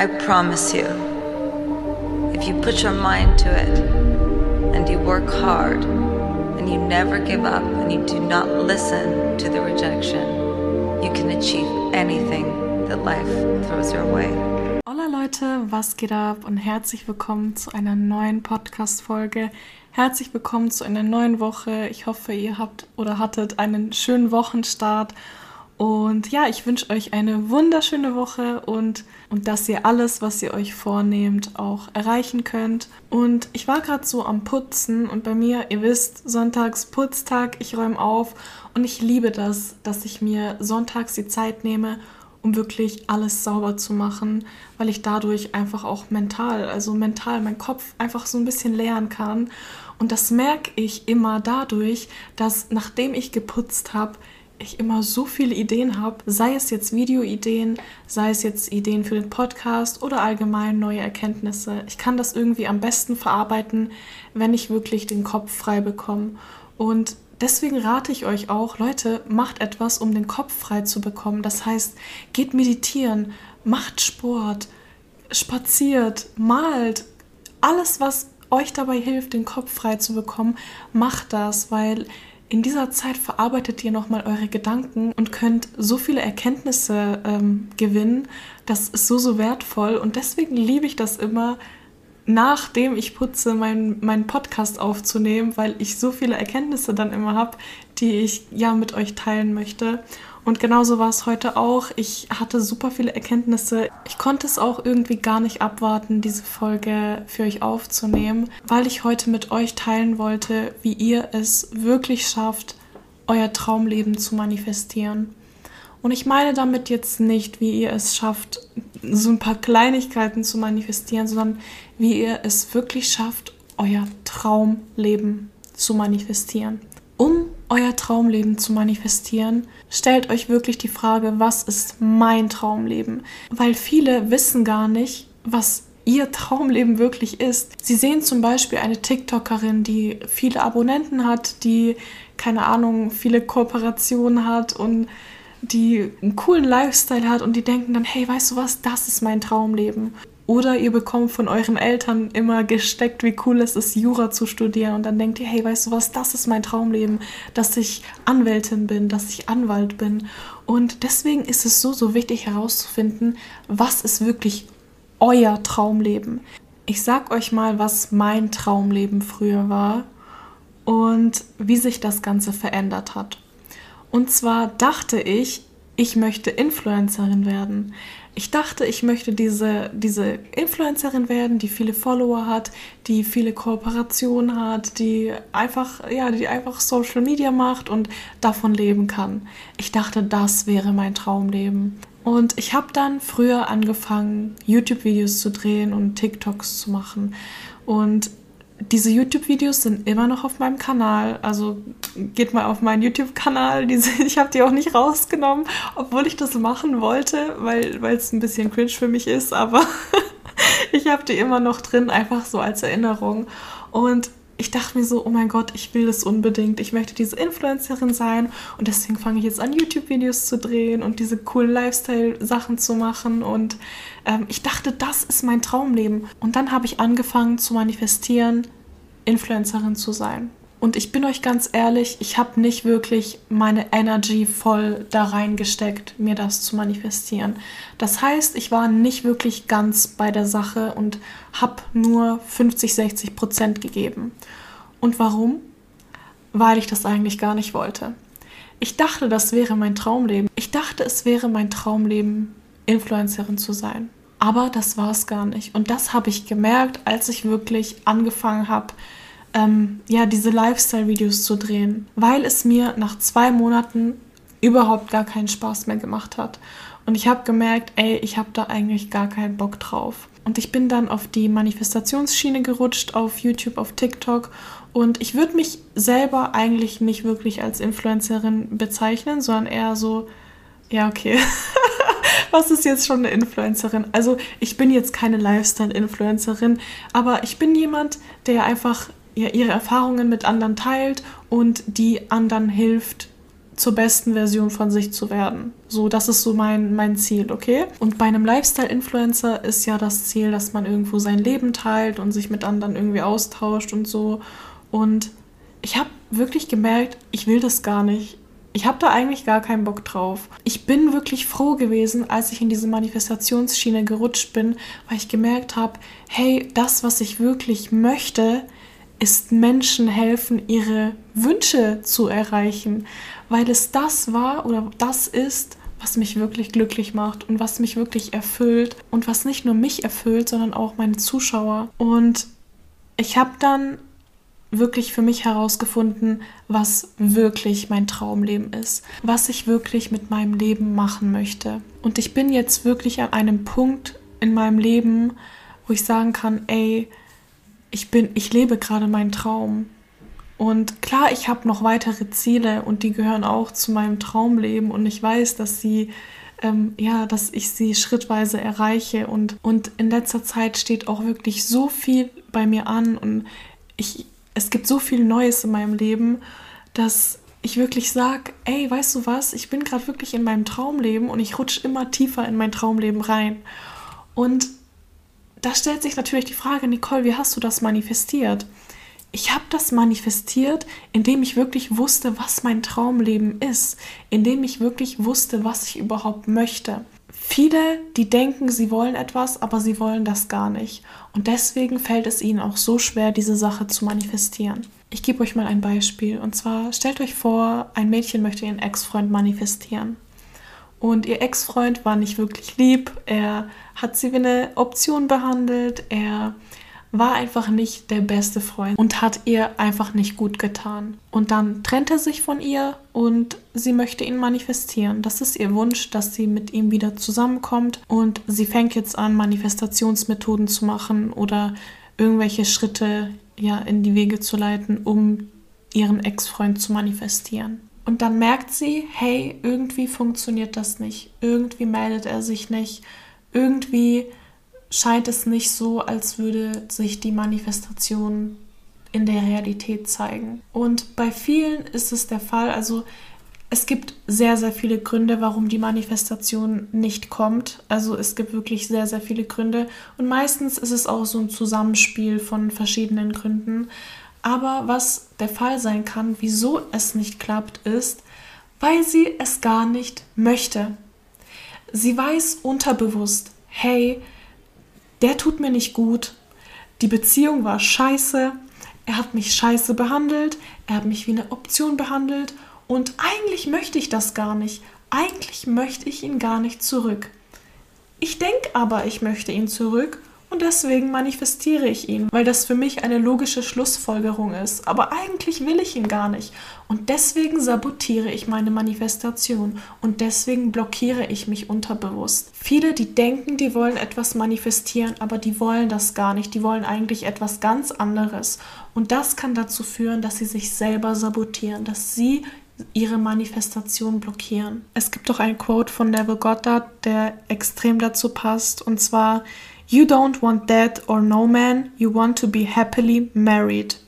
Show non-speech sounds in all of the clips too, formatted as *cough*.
I promise you, if you put your mind to it and you work hard and you never give up and you do not listen to the rejection, you can achieve anything that life throws your way. Hola Leute, was geht ab und herzlich willkommen zu einer neuen Podcast-Folge. Herzlich willkommen zu einer neuen Woche. Ich hoffe, ihr habt oder hattet einen schönen Wochenstart und ja, ich wünsche euch eine wunderschöne Woche und, und dass ihr alles, was ihr euch vornehmt, auch erreichen könnt. Und ich war gerade so am Putzen und bei mir, ihr wisst, Sonntags Putztag, ich räume auf und ich liebe das, dass ich mir sonntags die Zeit nehme, um wirklich alles sauber zu machen, weil ich dadurch einfach auch mental, also mental mein Kopf einfach so ein bisschen leeren kann. Und das merke ich immer dadurch, dass nachdem ich geputzt habe, ich immer so viele Ideen habe, sei es jetzt Videoideen, sei es jetzt Ideen für den Podcast oder allgemein neue Erkenntnisse. Ich kann das irgendwie am besten verarbeiten, wenn ich wirklich den Kopf frei bekomme. Und deswegen rate ich euch auch, Leute, macht etwas, um den Kopf frei zu bekommen. Das heißt, geht meditieren, macht Sport, spaziert, malt, alles, was euch dabei hilft, den Kopf frei zu bekommen, macht das, weil in dieser Zeit verarbeitet ihr nochmal eure Gedanken und könnt so viele Erkenntnisse ähm, gewinnen. Das ist so, so wertvoll und deswegen liebe ich das immer, nachdem ich putze, meinen mein Podcast aufzunehmen, weil ich so viele Erkenntnisse dann immer habe, die ich ja mit euch teilen möchte. Und genauso war es heute auch. Ich hatte super viele Erkenntnisse. Ich konnte es auch irgendwie gar nicht abwarten, diese Folge für euch aufzunehmen, weil ich heute mit euch teilen wollte, wie ihr es wirklich schafft, euer Traumleben zu manifestieren. Und ich meine damit jetzt nicht, wie ihr es schafft, so ein paar Kleinigkeiten zu manifestieren, sondern wie ihr es wirklich schafft, euer Traumleben zu manifestieren. Euer Traumleben zu manifestieren, stellt euch wirklich die Frage, was ist mein Traumleben? Weil viele wissen gar nicht, was ihr Traumleben wirklich ist. Sie sehen zum Beispiel eine TikTokerin, die viele Abonnenten hat, die, keine Ahnung, viele Kooperationen hat und die einen coolen Lifestyle hat und die denken dann, hey, weißt du was, das ist mein Traumleben. Oder ihr bekommt von euren Eltern immer gesteckt, wie cool es ist, Jura zu studieren. Und dann denkt ihr, hey, weißt du was, das ist mein Traumleben, dass ich Anwältin bin, dass ich Anwalt bin. Und deswegen ist es so, so wichtig herauszufinden, was ist wirklich euer Traumleben. Ich sag euch mal, was mein Traumleben früher war und wie sich das Ganze verändert hat. Und zwar dachte ich, ich möchte Influencerin werden. Ich dachte, ich möchte diese, diese Influencerin werden, die viele Follower hat, die viele Kooperationen hat, die einfach, ja, die einfach Social Media macht und davon leben kann. Ich dachte, das wäre mein Traumleben. Und ich habe dann früher angefangen, YouTube-Videos zu drehen und TikToks zu machen. Und diese YouTube-Videos sind immer noch auf meinem Kanal. Also geht mal auf meinen YouTube-Kanal. *laughs* Ich habe die auch nicht rausgenommen, obwohl ich das machen wollte, weil es ein bisschen cringe für mich ist. Aber *laughs* ich habe die immer noch drin, einfach so als Erinnerung. Und ich dachte mir so, oh mein Gott, ich will das unbedingt. Ich möchte diese Influencerin sein. Und deswegen fange ich jetzt an, YouTube-Videos zu drehen und diese coolen Lifestyle-Sachen zu machen. Und ähm, ich dachte, das ist mein Traumleben. Und dann habe ich angefangen zu manifestieren, Influencerin zu sein. Und ich bin euch ganz ehrlich, ich habe nicht wirklich meine Energy voll da reingesteckt, mir das zu manifestieren. Das heißt, ich war nicht wirklich ganz bei der Sache und habe nur 50, 60 Prozent gegeben. Und warum? Weil ich das eigentlich gar nicht wollte. Ich dachte, das wäre mein Traumleben. Ich dachte, es wäre mein Traumleben, Influencerin zu sein. Aber das war es gar nicht. Und das habe ich gemerkt, als ich wirklich angefangen habe, ähm, ja, diese Lifestyle-Videos zu drehen, weil es mir nach zwei Monaten überhaupt gar keinen Spaß mehr gemacht hat. Und ich habe gemerkt, ey, ich habe da eigentlich gar keinen Bock drauf. Und ich bin dann auf die Manifestationsschiene gerutscht, auf YouTube, auf TikTok. Und ich würde mich selber eigentlich nicht wirklich als Influencerin bezeichnen, sondern eher so, ja, okay. *laughs* Was ist jetzt schon eine Influencerin? Also ich bin jetzt keine Lifestyle-Influencerin, aber ich bin jemand, der einfach ihre Erfahrungen mit anderen teilt und die anderen hilft zur besten Version von sich zu werden. So, das ist so mein, mein Ziel, okay? Und bei einem Lifestyle-Influencer ist ja das Ziel, dass man irgendwo sein Leben teilt und sich mit anderen irgendwie austauscht und so. Und ich habe wirklich gemerkt, ich will das gar nicht. Ich habe da eigentlich gar keinen Bock drauf. Ich bin wirklich froh gewesen, als ich in diese Manifestationsschiene gerutscht bin, weil ich gemerkt habe, hey, das, was ich wirklich möchte, ist Menschen helfen, ihre Wünsche zu erreichen, weil es das war oder das ist, was mich wirklich glücklich macht und was mich wirklich erfüllt und was nicht nur mich erfüllt, sondern auch meine Zuschauer. Und ich habe dann wirklich für mich herausgefunden, was wirklich mein Traumleben ist, was ich wirklich mit meinem Leben machen möchte. Und ich bin jetzt wirklich an einem Punkt in meinem Leben, wo ich sagen kann, ey, ich bin, ich lebe gerade meinen Traum. Und klar, ich habe noch weitere Ziele und die gehören auch zu meinem Traumleben und ich weiß, dass sie ähm, ja, dass ich sie schrittweise erreiche und, und in letzter Zeit steht auch wirklich so viel bei mir an und ich, es gibt so viel Neues in meinem Leben, dass ich wirklich sage, ey, weißt du was, ich bin gerade wirklich in meinem Traumleben und ich rutsche immer tiefer in mein Traumleben rein. Und da stellt sich natürlich die Frage, Nicole, wie hast du das manifestiert? Ich habe das manifestiert, indem ich wirklich wusste, was mein Traumleben ist, indem ich wirklich wusste, was ich überhaupt möchte. Viele, die denken, sie wollen etwas, aber sie wollen das gar nicht. Und deswegen fällt es ihnen auch so schwer, diese Sache zu manifestieren. Ich gebe euch mal ein Beispiel. Und zwar stellt euch vor, ein Mädchen möchte ihren Ex-Freund manifestieren. Und ihr Ex-Freund war nicht wirklich lieb. Er hat sie wie eine Option behandelt. Er war einfach nicht der beste Freund und hat ihr einfach nicht gut getan. Und dann trennt er sich von ihr und sie möchte ihn manifestieren. Das ist ihr Wunsch, dass sie mit ihm wieder zusammenkommt und sie fängt jetzt an, Manifestationsmethoden zu machen oder irgendwelche Schritte ja in die Wege zu leiten, um ihren Ex-Freund zu manifestieren. Und dann merkt sie, hey, irgendwie funktioniert das nicht. Irgendwie meldet er sich nicht. Irgendwie scheint es nicht so, als würde sich die Manifestation in der Realität zeigen. Und bei vielen ist es der Fall, also es gibt sehr, sehr viele Gründe, warum die Manifestation nicht kommt. Also es gibt wirklich sehr, sehr viele Gründe. Und meistens ist es auch so ein Zusammenspiel von verschiedenen Gründen. Aber was der Fall sein kann, wieso es nicht klappt, ist, weil sie es gar nicht möchte. Sie weiß unterbewusst, hey, der tut mir nicht gut, die Beziehung war scheiße, er hat mich scheiße behandelt, er hat mich wie eine Option behandelt und eigentlich möchte ich das gar nicht. Eigentlich möchte ich ihn gar nicht zurück. Ich denke aber, ich möchte ihn zurück und deswegen manifestiere ich ihn, weil das für mich eine logische Schlussfolgerung ist. Aber eigentlich will ich ihn gar nicht. Und deswegen sabotiere ich meine Manifestation und deswegen blockiere ich mich unterbewusst. Viele, die denken, die wollen etwas manifestieren, aber die wollen das gar nicht. Die wollen eigentlich etwas ganz anderes. Und das kann dazu führen, dass sie sich selber sabotieren, dass sie ihre Manifestation blockieren. Es gibt auch ein Quote von Neville Goddard, der extrem dazu passt. Und zwar, You don't want that or no man, you want to be happily married.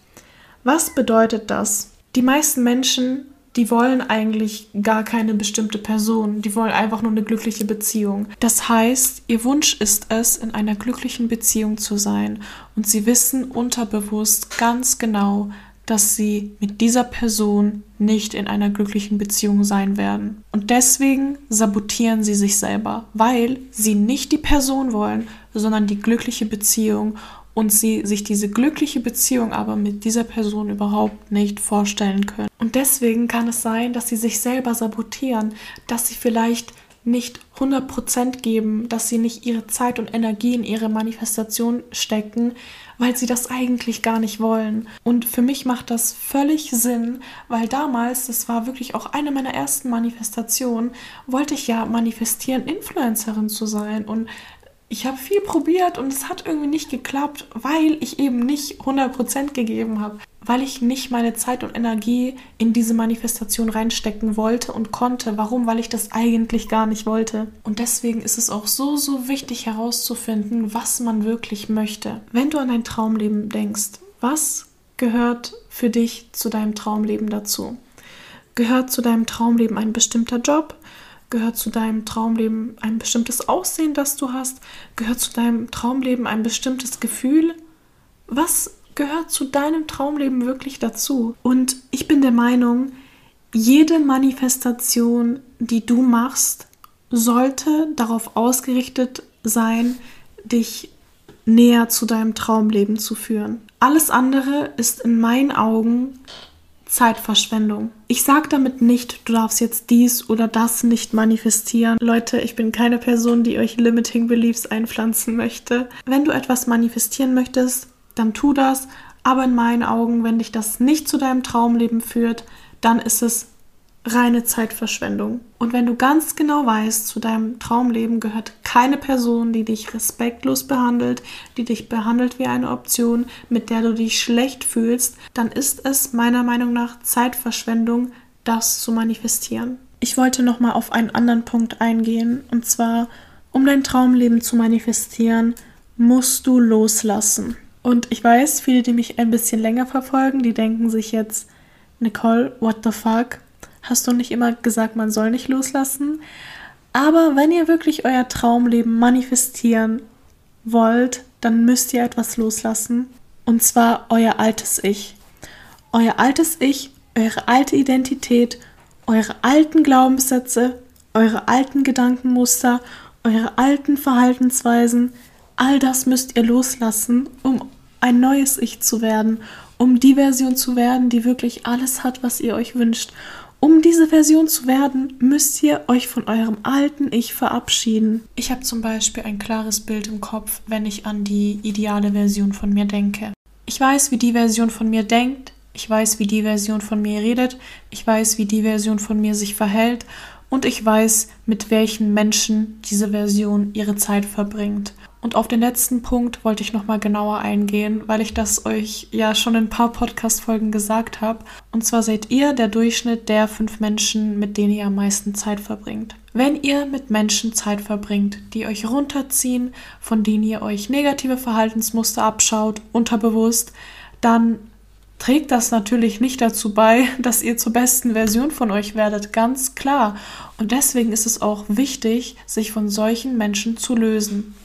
Was bedeutet das? Die meisten Menschen, die wollen eigentlich gar keine bestimmte Person, die wollen einfach nur eine glückliche Beziehung. Das heißt, ihr Wunsch ist es, in einer glücklichen Beziehung zu sein und sie wissen unterbewusst ganz genau, dass sie mit dieser Person nicht in einer glücklichen Beziehung sein werden. Und deswegen sabotieren sie sich selber, weil sie nicht die Person wollen, sondern die glückliche Beziehung und sie sich diese glückliche Beziehung aber mit dieser Person überhaupt nicht vorstellen können. Und deswegen kann es sein, dass sie sich selber sabotieren, dass sie vielleicht nicht 100% geben, dass sie nicht ihre Zeit und Energie in ihre Manifestation stecken, weil sie das eigentlich gar nicht wollen. Und für mich macht das völlig Sinn, weil damals, das war wirklich auch eine meiner ersten Manifestationen, wollte ich ja manifestieren, Influencerin zu sein. Und ich habe viel probiert und es hat irgendwie nicht geklappt, weil ich eben nicht 100% gegeben habe, weil ich nicht meine Zeit und Energie in diese Manifestation reinstecken wollte und konnte. Warum? Weil ich das eigentlich gar nicht wollte. Und deswegen ist es auch so, so wichtig herauszufinden, was man wirklich möchte. Wenn du an dein Traumleben denkst, was gehört für dich zu deinem Traumleben dazu? Gehört zu deinem Traumleben ein bestimmter Job? Gehört zu deinem Traumleben ein bestimmtes Aussehen, das du hast? Gehört zu deinem Traumleben ein bestimmtes Gefühl? Was gehört zu deinem Traumleben wirklich dazu? Und ich bin der Meinung, jede Manifestation, die du machst, sollte darauf ausgerichtet sein, dich näher zu deinem Traumleben zu führen. Alles andere ist in meinen Augen Zeitverschwendung. Ich sage damit nicht, du darfst jetzt dies oder das nicht manifestieren. Leute, ich bin keine Person, die euch Limiting Beliefs einpflanzen möchte. Wenn du etwas manifestieren möchtest, dann tu das. Aber in meinen Augen, wenn dich das nicht zu deinem Traumleben führt, dann ist es reine Zeitverschwendung. Und wenn du ganz genau weißt, zu deinem Traumleben gehört keine Person, die dich respektlos behandelt, die dich behandelt wie eine Option, mit der du dich schlecht fühlst, dann ist es meiner Meinung nach Zeitverschwendung, das zu manifestieren. Ich wollte noch mal auf einen anderen Punkt eingehen und zwar um dein Traumleben zu manifestieren, musst du loslassen. Und ich weiß, viele, die mich ein bisschen länger verfolgen, die denken sich jetzt, Nicole, what the fuck? Hast du nicht immer gesagt, man soll nicht loslassen. Aber wenn ihr wirklich euer Traumleben manifestieren wollt, dann müsst ihr etwas loslassen. Und zwar euer altes Ich. Euer altes Ich, eure alte Identität, eure alten Glaubenssätze, eure alten Gedankenmuster, eure alten Verhaltensweisen, all das müsst ihr loslassen, um ein neues Ich zu werden, um die Version zu werden, die wirklich alles hat, was ihr euch wünscht. Um diese Version zu werden, müsst ihr euch von eurem alten Ich verabschieden. Ich habe zum Beispiel ein klares Bild im Kopf, wenn ich an die ideale Version von mir denke. Ich weiß, wie die Version von mir denkt, ich weiß, wie die Version von mir redet, ich weiß, wie die Version von mir sich verhält und ich weiß, mit welchen Menschen diese Version ihre Zeit verbringt. Und auf den letzten Punkt wollte ich nochmal genauer eingehen, weil ich das euch ja schon in ein paar Podcast-Folgen gesagt habe. Und zwar seid ihr der Durchschnitt der fünf Menschen, mit denen ihr am meisten Zeit verbringt. Wenn ihr mit Menschen Zeit verbringt, die euch runterziehen, von denen ihr euch negative Verhaltensmuster abschaut, unterbewusst, dann trägt das natürlich nicht dazu bei, dass ihr zur besten Version von euch werdet, ganz klar. Und deswegen ist es auch wichtig, sich von solchen Menschen zu lösen.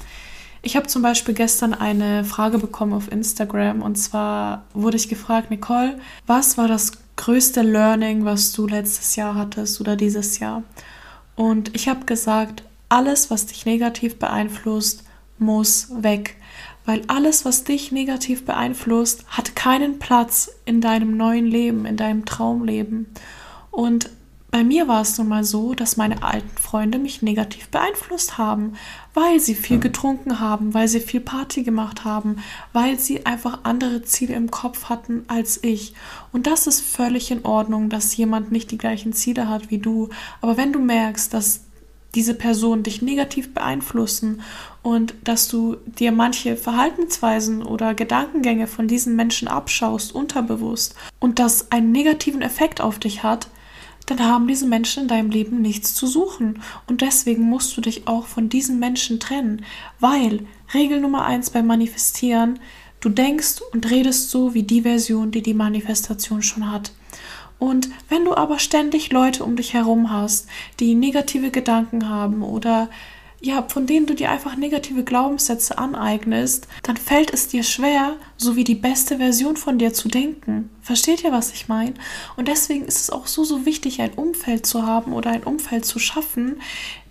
Ich habe zum Beispiel gestern eine Frage bekommen auf Instagram und zwar wurde ich gefragt, Nicole, was war das größte Learning, was du letztes Jahr hattest oder dieses Jahr? Und ich habe gesagt, alles, was dich negativ beeinflusst, muss weg. Weil alles, was dich negativ beeinflusst, hat keinen Platz in deinem neuen Leben, in deinem Traumleben. Und bei mir war es nun mal so, dass meine alten Freunde mich negativ beeinflusst haben, weil sie viel getrunken haben, weil sie viel Party gemacht haben, weil sie einfach andere Ziele im Kopf hatten als ich. Und das ist völlig in Ordnung, dass jemand nicht die gleichen Ziele hat wie du. Aber wenn du merkst, dass diese Personen dich negativ beeinflussen und dass du dir manche Verhaltensweisen oder Gedankengänge von diesen Menschen abschaust, unterbewusst, und das einen negativen Effekt auf dich hat, dann haben diese Menschen in deinem Leben nichts zu suchen. Und deswegen musst du dich auch von diesen Menschen trennen, weil Regel Nummer eins beim Manifestieren, du denkst und redest so wie die Version, die die Manifestation schon hat. Und wenn du aber ständig Leute um dich herum hast, die negative Gedanken haben oder ja, von denen du dir einfach negative Glaubenssätze aneignest, dann fällt es dir schwer, so wie die beste Version von dir zu denken. Versteht ihr, was ich meine? Und deswegen ist es auch so, so wichtig, ein Umfeld zu haben oder ein Umfeld zu schaffen,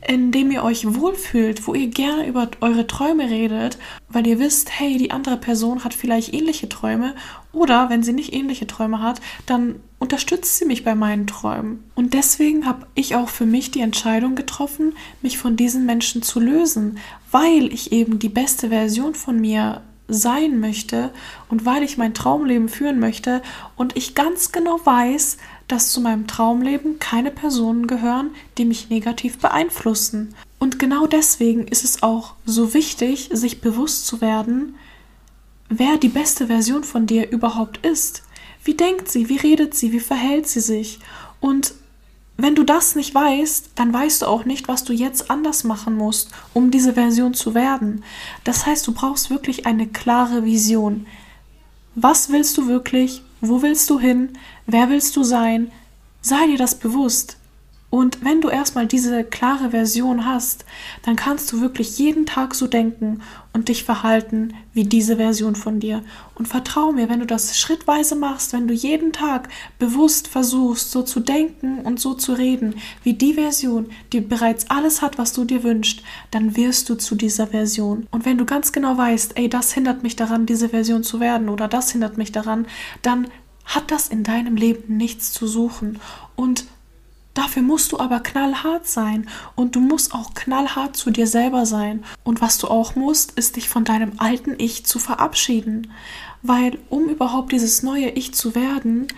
in dem ihr euch wohlfühlt, wo ihr gerne über eure Träume redet, weil ihr wisst, hey, die andere Person hat vielleicht ähnliche Träume oder wenn sie nicht ähnliche Träume hat, dann unterstützt sie mich bei meinen Träumen. Und deswegen habe ich auch für mich die Entscheidung getroffen, mich von diesen Menschen zu lösen, weil ich eben die beste Version von mir sein möchte und weil ich mein Traumleben führen möchte und ich ganz genau weiß, dass zu meinem Traumleben keine Personen gehören, die mich negativ beeinflussen. Und genau deswegen ist es auch so wichtig, sich bewusst zu werden, wer die beste Version von dir überhaupt ist. Wie denkt sie, wie redet sie, wie verhält sie sich? Und wenn du das nicht weißt, dann weißt du auch nicht, was du jetzt anders machen musst, um diese Version zu werden. Das heißt, du brauchst wirklich eine klare Vision. Was willst du wirklich? Wo willst du hin? Wer willst du sein? sei dir das bewusst. Und wenn du erstmal diese klare Version hast, dann kannst du wirklich jeden Tag so denken und dich verhalten wie diese Version von dir. Und vertrau mir, wenn du das schrittweise machst, wenn du jeden Tag bewusst versuchst, so zu denken und so zu reden, wie die Version, die bereits alles hat, was du dir wünschst, dann wirst du zu dieser Version. Und wenn du ganz genau weißt, ey, das hindert mich daran, diese Version zu werden oder das hindert mich daran, dann hat das in deinem Leben nichts zu suchen. Und Dafür musst du aber knallhart sein und du musst auch knallhart zu dir selber sein. Und was du auch musst, ist dich von deinem alten Ich zu verabschieden. Weil um überhaupt dieses neue Ich zu werden,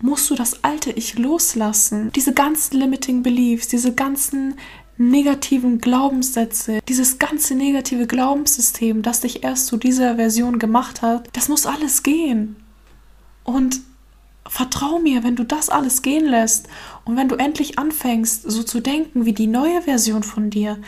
musst du das alte Ich loslassen. Diese ganzen limiting beliefs, diese ganzen negativen Glaubenssätze, dieses ganze negative Glaubenssystem, das dich erst zu dieser Version gemacht hat, das muss alles gehen. Und Vertrau mir, wenn du das alles gehen lässt und wenn du endlich anfängst, so zu denken wie die neue Version von dir,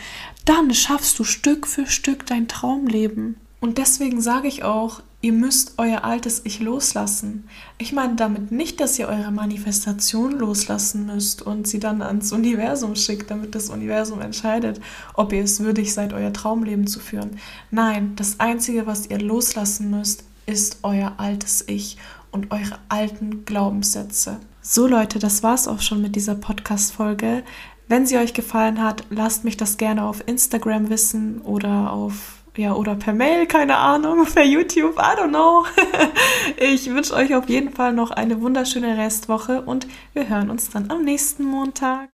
dann schaffst du Stück für Stück dein Traumleben. Und deswegen sage ich auch, ihr müsst euer altes Ich loslassen. Ich meine damit nicht, dass ihr eure Manifestation loslassen müsst und sie dann ans Universum schickt, damit das Universum entscheidet, ob ihr es würdig seid, euer Traumleben zu führen. Nein, das Einzige, was ihr loslassen müsst, ist euer altes Ich und eure alten Glaubenssätze. So Leute, das war's auch schon mit dieser Podcast-Folge. Wenn sie euch gefallen hat, lasst mich das gerne auf Instagram wissen oder auf ja, oder per Mail, keine Ahnung, *laughs* per YouTube, I don't know. *laughs* ich wünsche euch auf jeden Fall noch eine wunderschöne Restwoche und wir hören uns dann am nächsten Montag.